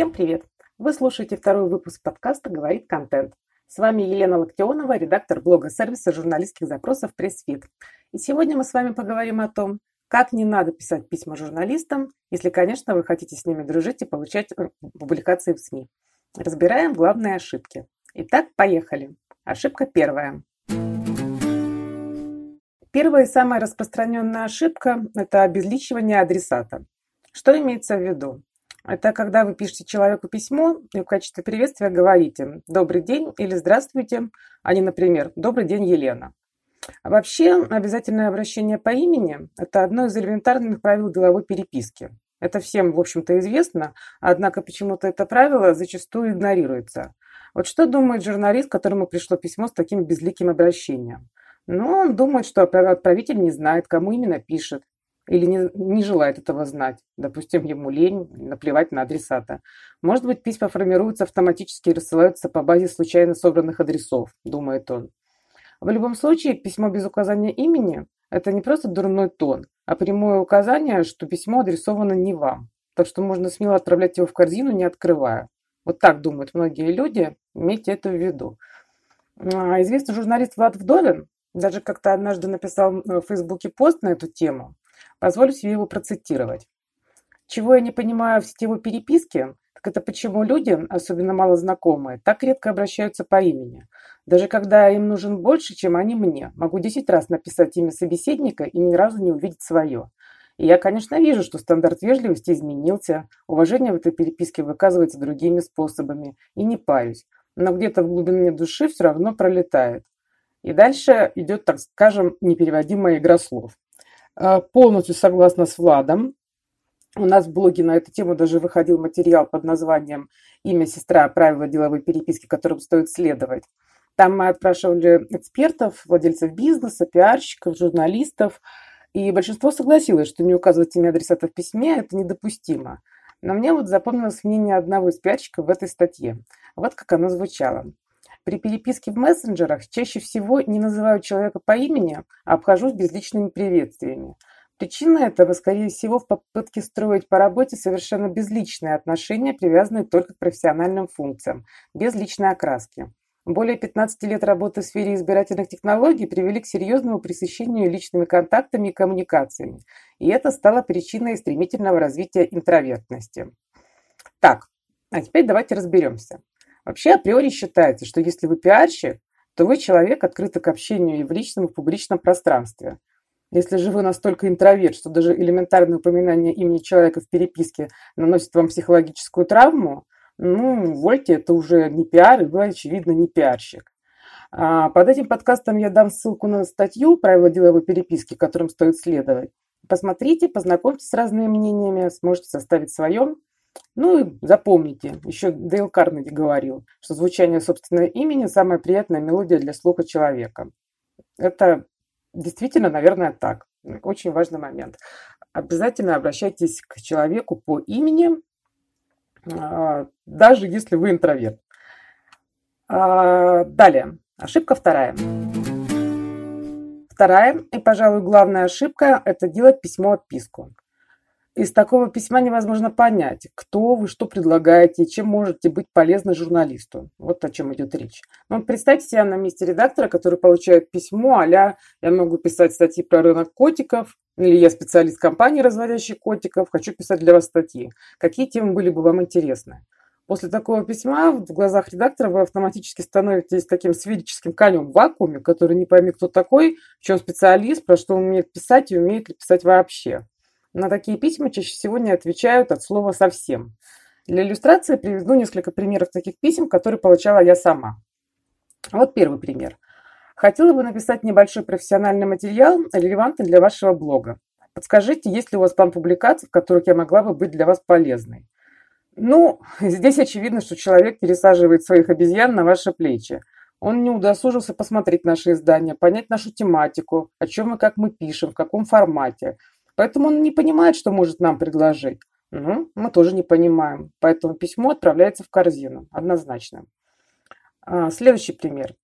Всем привет! Вы слушаете второй выпуск подкаста «Говорит контент». С вами Елена Локтионова, редактор блога сервиса журналистских запросов «Pressfeed». И сегодня мы с вами поговорим о том, как не надо писать письма журналистам, если, конечно, вы хотите с ними дружить и получать публикации в СМИ. Разбираем главные ошибки. Итак, поехали. Ошибка первая. Первая и самая распространенная ошибка – это обезличивание адресата. Что имеется в виду? Это когда вы пишете человеку письмо и в качестве приветствия говорите «Добрый день» или «Здравствуйте», а не, например, «Добрый день, Елена». А вообще, обязательное обращение по имени – это одно из элементарных правил деловой переписки. Это всем, в общем-то, известно, однако почему-то это правило зачастую игнорируется. Вот что думает журналист, которому пришло письмо с таким безликим обращением? Ну, он думает, что отправитель не знает, кому именно пишет, или не, не желает этого знать. Допустим, ему лень, наплевать на адресата. Может быть, письма формируются автоматически и рассылаются по базе случайно собранных адресов, думает он. В любом случае, письмо без указания имени – это не просто дурной тон, а прямое указание, что письмо адресовано не вам. Так что можно смело отправлять его в корзину, не открывая. Вот так думают многие люди, имейте это в виду. А, известный журналист Влад Вдовин даже как-то однажды написал в Фейсбуке пост на эту тему. Позволю себе его процитировать. Чего я не понимаю в сетевой переписке, так это почему люди, особенно малознакомые, так редко обращаются по имени. Даже когда им нужен больше, чем они мне. Могу 10 раз написать имя собеседника и ни разу не увидеть свое. И я, конечно, вижу, что стандарт вежливости изменился, уважение в этой переписке выказывается другими способами, и не парюсь. Но где-то в глубине души все равно пролетает. И дальше идет, так скажем, непереводимая игра слов. А, полностью согласна с Владом. У нас в блоге на эту тему даже выходил материал под названием «Имя сестра. Правила деловой переписки, которым стоит следовать». Там мы отпрашивали экспертов, владельцев бизнеса, пиарщиков, журналистов, и большинство согласилось, что не указывать имя адресата в письме – это недопустимо. Но мне вот запомнилось мнение одного из пиарщиков в этой статье. Вот как оно звучало. При переписке в мессенджерах чаще всего не называю человека по имени, а обхожусь безличными приветствиями. Причина этого, скорее всего, в попытке строить по работе совершенно безличные отношения, привязанные только к профессиональным функциям, без личной окраски. Более 15 лет работы в сфере избирательных технологий привели к серьезному пресыщению личными контактами и коммуникациями, и это стало причиной стремительного развития интровертности. Так, а теперь давайте разберемся. Вообще априори считается, что если вы пиарщик, то вы человек, открытый к общению и в личном, и в публичном пространстве. Если же вы настолько интроверт, что даже элементарное упоминание имени человека в переписке наносит вам психологическую травму, ну, вольте, это уже не пиар, и вы, очевидно, не пиарщик. А под этим подкастом я дам ссылку на статью «Правила деловой переписки», которым стоит следовать. Посмотрите, познакомьтесь с разными мнениями, сможете составить свое. Ну и запомните, еще Дейл Карнеги говорил, что звучание собственного имени – самая приятная мелодия для слуха человека. Это действительно, наверное, так. Очень важный момент. Обязательно обращайтесь к человеку по имени, а, даже если вы интроверт. А, далее. Ошибка вторая. Вторая и, пожалуй, главная ошибка – это делать письмо-отписку. Из такого письма невозможно понять, кто вы, что предлагаете, чем можете быть полезны журналисту. Вот о чем идет речь. Ну, представьте себя на месте редактора, который получает письмо а я могу писать статьи про рынок котиков, или я специалист компании, разводящей котиков, хочу писать для вас статьи. Какие темы были бы вам интересны? После такого письма в глазах редактора вы автоматически становитесь таким сферическим конем в вакууме, который не пойми, кто такой, в чем специалист, про что умеет писать и умеет ли писать вообще. На такие письма чаще всего не отвечают от слова «совсем». Для иллюстрации приведу несколько примеров таких писем, которые получала я сама. Вот первый пример. Хотела бы написать небольшой профессиональный материал, релевантный для вашего блога. Подскажите, есть ли у вас план публикаций, в которых я могла бы быть для вас полезной? Ну, здесь очевидно, что человек пересаживает своих обезьян на ваши плечи. Он не удосужился посмотреть наши издания, понять нашу тематику, о чем и как мы пишем, в каком формате – Поэтому он не понимает, что может нам предложить. Ну, мы тоже не понимаем. Поэтому письмо отправляется в корзину. Однозначно. А, следующий пример.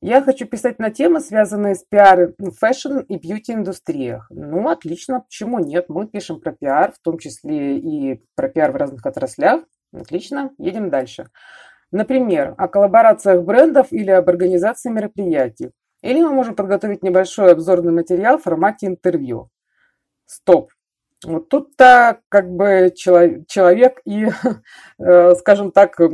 Я хочу писать на темы, связанные с пиар в fashion и beauty индустриях. Ну, отлично, почему нет? Мы пишем про пиар, в том числе и про пиар в разных отраслях. Отлично, едем дальше. Например, о коллаборациях брендов или об организации мероприятий. Или мы можем подготовить небольшой обзорный материал в формате интервью. Стоп. Вот тут-то как бы человек и, э, скажем так, э,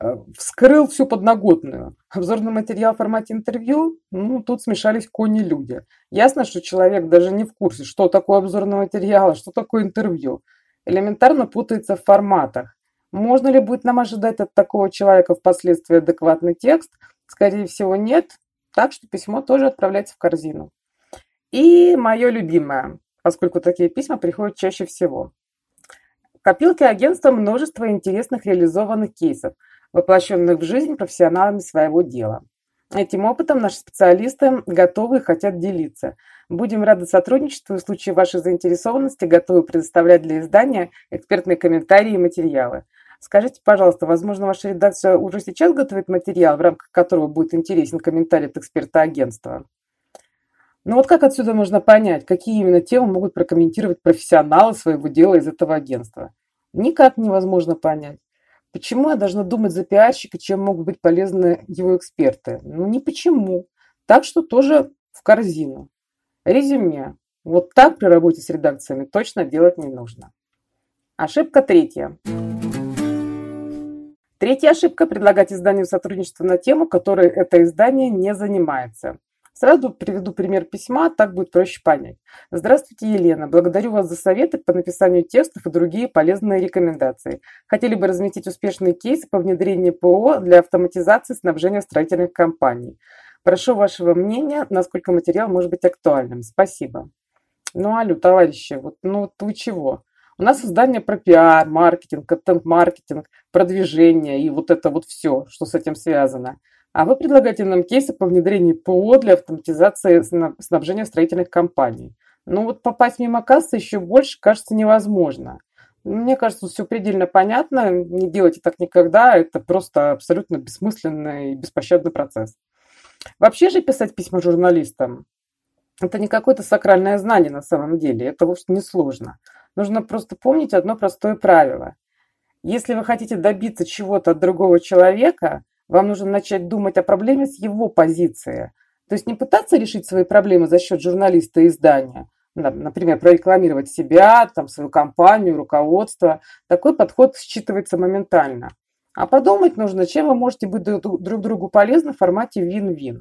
э, вскрыл всю подноготную. Обзорный материал в формате интервью, ну, тут смешались кони-люди. Ясно, что человек даже не в курсе, что такое обзорный материал, а что такое интервью. Элементарно путается в форматах. Можно ли будет нам ожидать от такого человека впоследствии адекватный текст? Скорее всего, нет. Так что письмо тоже отправляется в корзину. И мое любимое, поскольку такие письма приходят чаще всего. В копилке агентства множество интересных реализованных кейсов, воплощенных в жизнь профессионалами своего дела. Этим опытом наши специалисты готовы и хотят делиться. Будем рады сотрудничеству и в случае вашей заинтересованности готовы предоставлять для издания экспертные комментарии и материалы. Скажите, пожалуйста, возможно, ваша редакция уже сейчас готовит материал, в рамках которого будет интересен комментарий от эксперта агентства? Ну вот как отсюда можно понять, какие именно темы могут прокомментировать профессионалы своего дела из этого агентства? Никак невозможно понять. Почему я должна думать за пиарщика, чем могут быть полезны его эксперты? Ну не почему. Так что тоже в корзину. Резюме. Вот так при работе с редакциями точно делать не нужно. Ошибка третья. Третья ошибка – предлагать изданию сотрудничество на тему, которой это издание не занимается. Сразу приведу пример письма, так будет проще понять. Здравствуйте, Елена. Благодарю вас за советы по написанию текстов и другие полезные рекомендации. Хотели бы разметить успешные кейсы по внедрению ПО для автоматизации снабжения строительных компаний. Прошу вашего мнения, насколько материал может быть актуальным. Спасибо. Ну, алло, товарищи, вот, ну вы чего? У нас издание про пиар, маркетинг, контент-маркетинг, продвижение и вот это вот все, что с этим связано. А вы предлагаете нам кейсы по внедрению ПО для автоматизации снабжения строительных компаний. Ну вот попасть мимо кассы еще больше, кажется, невозможно. Мне кажется, все предельно понятно. Не делайте так никогда. Это просто абсолютно бессмысленный и беспощадный процесс. Вообще же писать письма журналистам – это не какое-то сакральное знание на самом деле. Это вовсе не сложно. Нужно просто помнить одно простое правило. Если вы хотите добиться чего-то от другого человека, вам нужно начать думать о проблеме с его позиции. То есть не пытаться решить свои проблемы за счет журналиста и издания, например, прорекламировать себя, там, свою компанию, руководство. Такой подход считывается моментально. А подумать нужно, чем вы можете быть друг другу полезны в формате вин-вин.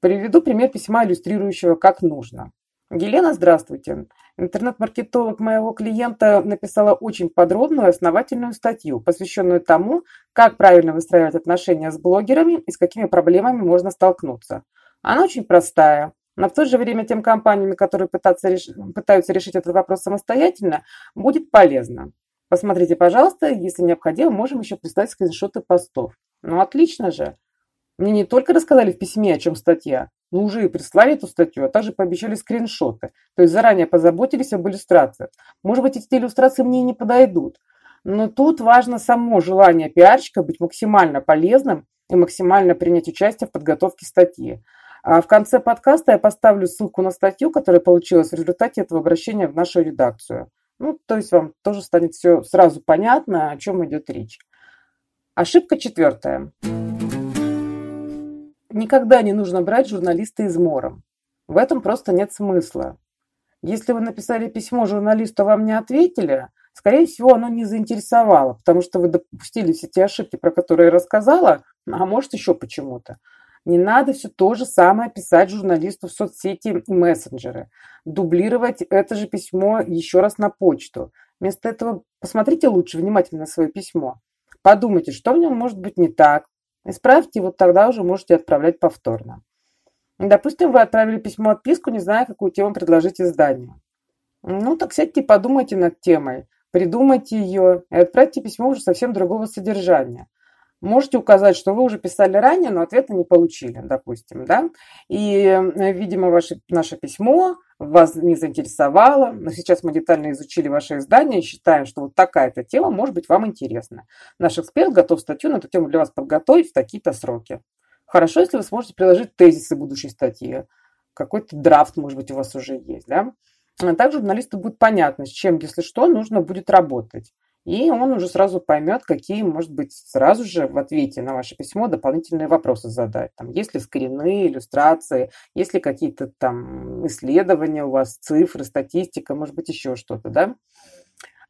Приведу пример письма, иллюстрирующего, как нужно. Елена, здравствуйте. Интернет-маркетолог моего клиента написала очень подробную основательную статью, посвященную тому, как правильно выстраивать отношения с блогерами и с какими проблемами можно столкнуться. Она очень простая, но в то же время тем компаниям, которые пытаются, реш... пытаются решить этот вопрос самостоятельно, будет полезно. Посмотрите, пожалуйста, если необходимо, можем еще прислать скриншоты постов. Ну, отлично же. Мне не только рассказали в письме, о чем статья, но уже и прислали эту статью, а также пообещали скриншоты. То есть заранее позаботились об иллюстрациях. Может быть, эти иллюстрации мне не подойдут. Но тут важно само желание пиарщика быть максимально полезным и максимально принять участие в подготовке статьи. А в конце подкаста я поставлю ссылку на статью, которая получилась в результате этого обращения в нашу редакцию. Ну, то есть вам тоже станет все сразу понятно, о чем идет речь. Ошибка четвертая. Никогда не нужно брать журналиста измором. В этом просто нет смысла. Если вы написали письмо журналисту, вам не ответили, скорее всего, оно не заинтересовало, потому что вы допустили все те ошибки, про которые я рассказала, а может еще почему-то. Не надо все то же самое писать журналисту в соцсети и мессенджеры. Дублировать это же письмо еще раз на почту. Вместо этого посмотрите лучше внимательно свое письмо. Подумайте, что в нем может быть не так, Исправьте, вот тогда уже можете отправлять повторно. Допустим, вы отправили письмо-отписку, не зная, какую тему предложить изданию. Ну, так сядьте и подумайте над темой, придумайте ее и отправьте письмо уже совсем другого содержания. Можете указать, что вы уже писали ранее, но ответа не получили, допустим, да? И, э, видимо, ваше, наше письмо вас не заинтересовало, но сейчас мы детально изучили ваше издание и считаем, что вот такая-то тема может быть вам интересна. Наш эксперт готов статью на эту тему для вас подготовить в такие-то сроки. Хорошо, если вы сможете приложить тезисы будущей статьи. Какой-то драфт, может быть, у вас уже есть, да? А также журналисту будет понятно, с чем, если что, нужно будет работать. И он уже сразу поймет, какие, может быть, сразу же в ответе на ваше письмо дополнительные вопросы задать. Там, есть ли скрины, иллюстрации, есть ли какие-то там исследования у вас, цифры, статистика, может быть, еще что-то, да?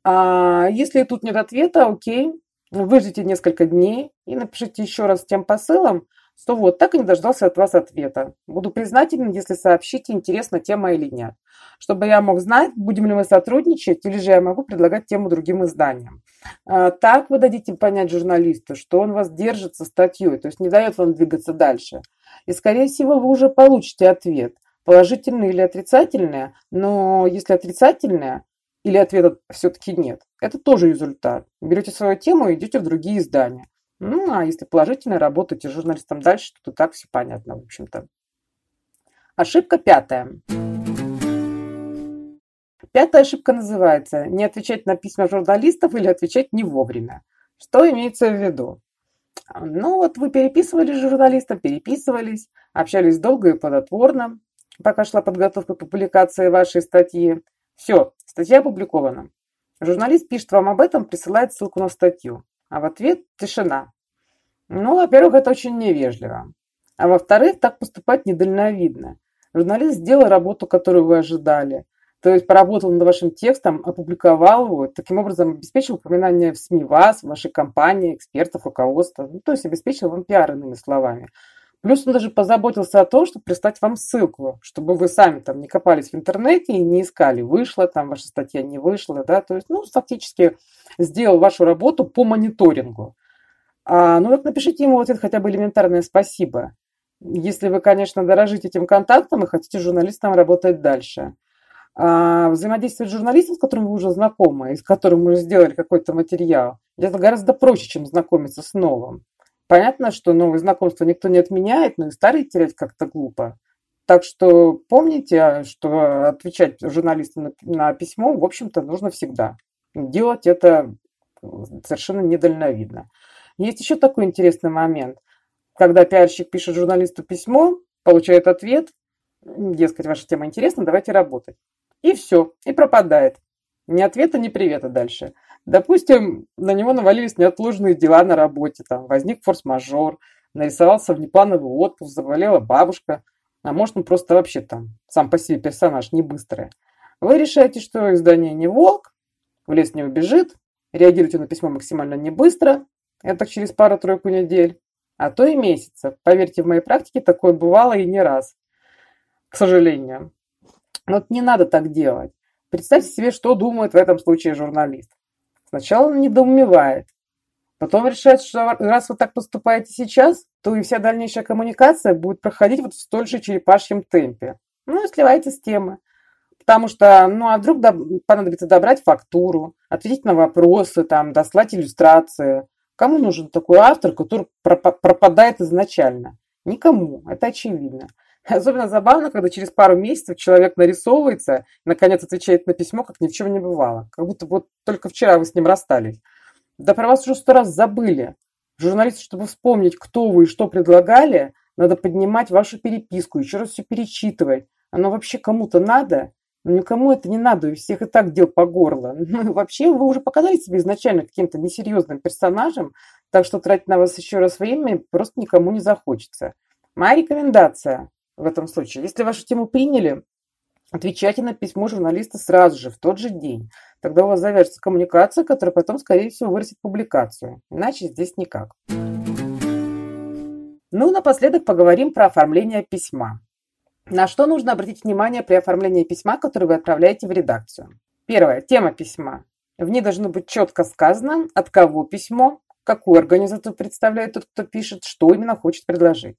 А если тут нет ответа, окей, выждите несколько дней и напишите еще раз тем посылом, что вот так и не дождался от вас ответа. Буду признателен, если сообщите, интересна тема или нет. Чтобы я мог знать, будем ли мы сотрудничать, или же я могу предлагать тему другим изданиям. А, так вы дадите понять журналисту, что он вас держит со статьей, то есть не дает вам двигаться дальше. И, скорее всего, вы уже получите ответ, положительный или отрицательный, но если отрицательный, или ответа все-таки нет, это тоже результат. Берете свою тему и идете в другие издания. Ну, а если положительно работаете журналистом дальше, то так все понятно, в общем-то. Ошибка пятая. Пятая ошибка называется «не отвечать на письма журналистов или отвечать не вовремя». Что имеется в виду? Ну вот вы переписывались с журналистом, переписывались, общались долго и плодотворно, пока шла подготовка к публикации вашей статьи. Все, статья опубликована. Журналист пишет вам об этом, присылает ссылку на статью а в ответ тишина. Ну, во-первых, это очень невежливо. А во-вторых, так поступать недальновидно. Журналист сделал работу, которую вы ожидали. То есть поработал над вашим текстом, опубликовал его, таким образом обеспечил упоминание в СМИ вас, вашей компании, экспертов, руководства. Ну, то есть обеспечил вам пиар, иными словами. Плюс он даже позаботился о том, чтобы прислать вам ссылку, чтобы вы сами там не копались в интернете и не искали, вышла там ваша статья, не вышла, да, то есть, ну, фактически сделал вашу работу по мониторингу. А, ну вот напишите ему вот это хотя бы элементарное спасибо, если вы, конечно, дорожите этим контактом и хотите журналистом работать дальше. А, взаимодействовать с журналистом, с которым вы уже знакомы, и с которым мы уже сделали какой-то материал, это гораздо проще, чем знакомиться с новым. Понятно, что новые знакомства никто не отменяет, но и старые терять как-то глупо. Так что помните, что отвечать журналисту на, письмо, в общем-то, нужно всегда. Делать это совершенно недальновидно. Есть еще такой интересный момент. Когда пиарщик пишет журналисту письмо, получает ответ, дескать, ваша тема интересна, давайте работать. И все, и пропадает. Ни ответа, ни привета дальше. Допустим, на него навалились неотложные дела на работе, там возник форс-мажор, нарисовался внеплановый отпуск, заболела бабушка, а может он просто вообще там сам по себе персонаж не быстрый. Вы решаете, что издание не волк, в лес не убежит, реагируете на письмо максимально не быстро, это через пару-тройку недель, а то и месяца. Поверьте, в моей практике такое бывало и не раз, к сожалению. Но вот не надо так делать. Представьте себе, что думает в этом случае журналист. Сначала он недоумевает, потом решает, что раз вы так поступаете сейчас, то и вся дальнейшая коммуникация будет проходить вот в столь же черепашьем темпе. Ну и сливайте с темы. Потому что, ну а вдруг понадобится добрать фактуру, ответить на вопросы, там, дослать иллюстрации. Кому нужен такой автор, который пропадает изначально? Никому, это очевидно. Особенно забавно, когда через пару месяцев человек нарисовывается, наконец отвечает на письмо, как ни в чем не бывало. Как будто вот только вчера вы с ним расстались. Да про вас уже сто раз забыли. Журналисты, чтобы вспомнить, кто вы и что предлагали, надо поднимать вашу переписку, еще раз все перечитывать. Оно вообще кому-то надо? Но никому это не надо, у всех и так дел по горло. Ну, вообще, вы уже показали себе изначально каким-то несерьезным персонажем, так что тратить на вас еще раз время просто никому не захочется. Моя рекомендация в этом случае. Если вашу тему приняли, отвечайте на письмо журналиста сразу же, в тот же день. Тогда у вас завяжется коммуникация, которая потом, скорее всего, вырастет публикацию. Иначе здесь никак. Ну, напоследок поговорим про оформление письма. На что нужно обратить внимание при оформлении письма, которое вы отправляете в редакцию? Первое. Тема письма. В ней должно быть четко сказано, от кого письмо, какую организацию представляет тот, кто пишет, что именно хочет предложить.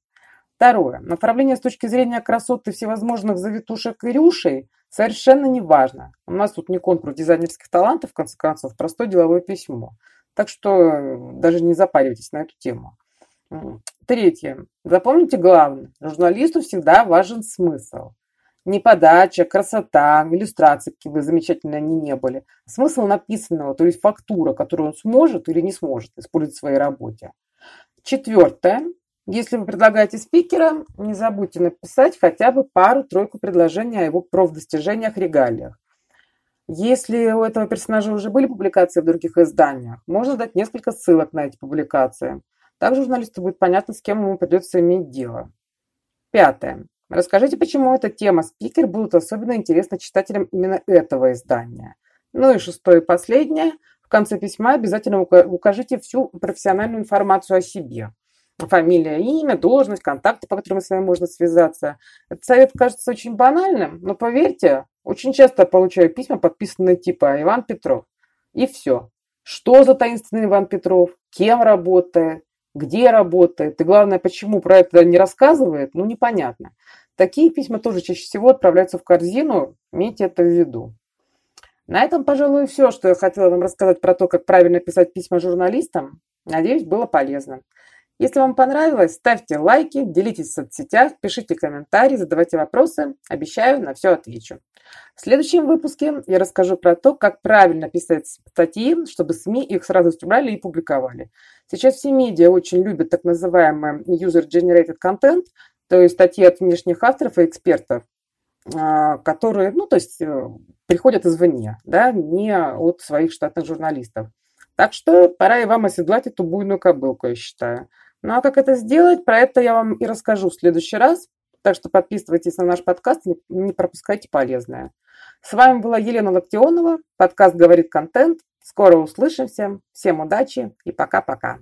Второе. Направление с точки зрения красоты всевозможных завитушек и рюшей совершенно не важно. У нас тут не конкурс дизайнерских талантов, в конце концов, простое деловое письмо. Так что э, даже не запаривайтесь на эту тему. Третье. Запомните главное. Журналисту всегда важен смысл. Не подача, красота, иллюстрации, какие бы замечательные они не были. Смысл написанного, то есть фактура, которую он сможет или не сможет использовать в своей работе. Четвертое. Если вы предлагаете спикера, не забудьте написать хотя бы пару-тройку предложений о его профдостижениях, регалиях. Если у этого персонажа уже были публикации в других изданиях, можно дать несколько ссылок на эти публикации. Также журналисту будет понятно, с кем ему придется иметь дело. Пятое. Расскажите, почему эта тема спикер будут особенно интересны читателям именно этого издания. Ну и шестое и последнее. В конце письма обязательно укажите всю профессиональную информацию о себе. Фамилия, имя, должность, контакты, по которым с вами можно связаться. Этот совет кажется очень банальным, но поверьте, очень часто получаю письма, подписанные типа Иван Петров. И все. Что за таинственный Иван Петров? Кем работает? Где работает? И главное, почему про это не рассказывает? Ну, непонятно. Такие письма тоже чаще всего отправляются в корзину. Имейте это в виду. На этом, пожалуй, все, что я хотела вам рассказать про то, как правильно писать письма журналистам. Надеюсь, было полезно. Если вам понравилось, ставьте лайки, делитесь в соцсетях, пишите комментарии, задавайте вопросы. Обещаю, на все отвечу. В следующем выпуске я расскажу про то, как правильно писать статьи, чтобы СМИ их сразу стремляли и публиковали. Сейчас все медиа очень любят так называемый user-generated content, то есть статьи от внешних авторов и экспертов, а, которые, ну, то есть э, приходят извне, да, не от своих штатных журналистов. Так что пора и вам оседлать эту буйную кобылку, я считаю. Ну а как это сделать, про это я вам и расскажу в следующий раз. Так что подписывайтесь на наш подкаст, не пропускайте полезное. С вами была Елена Локтионова, подкаст «Говорит контент». Скоро услышимся. Всем удачи и пока-пока.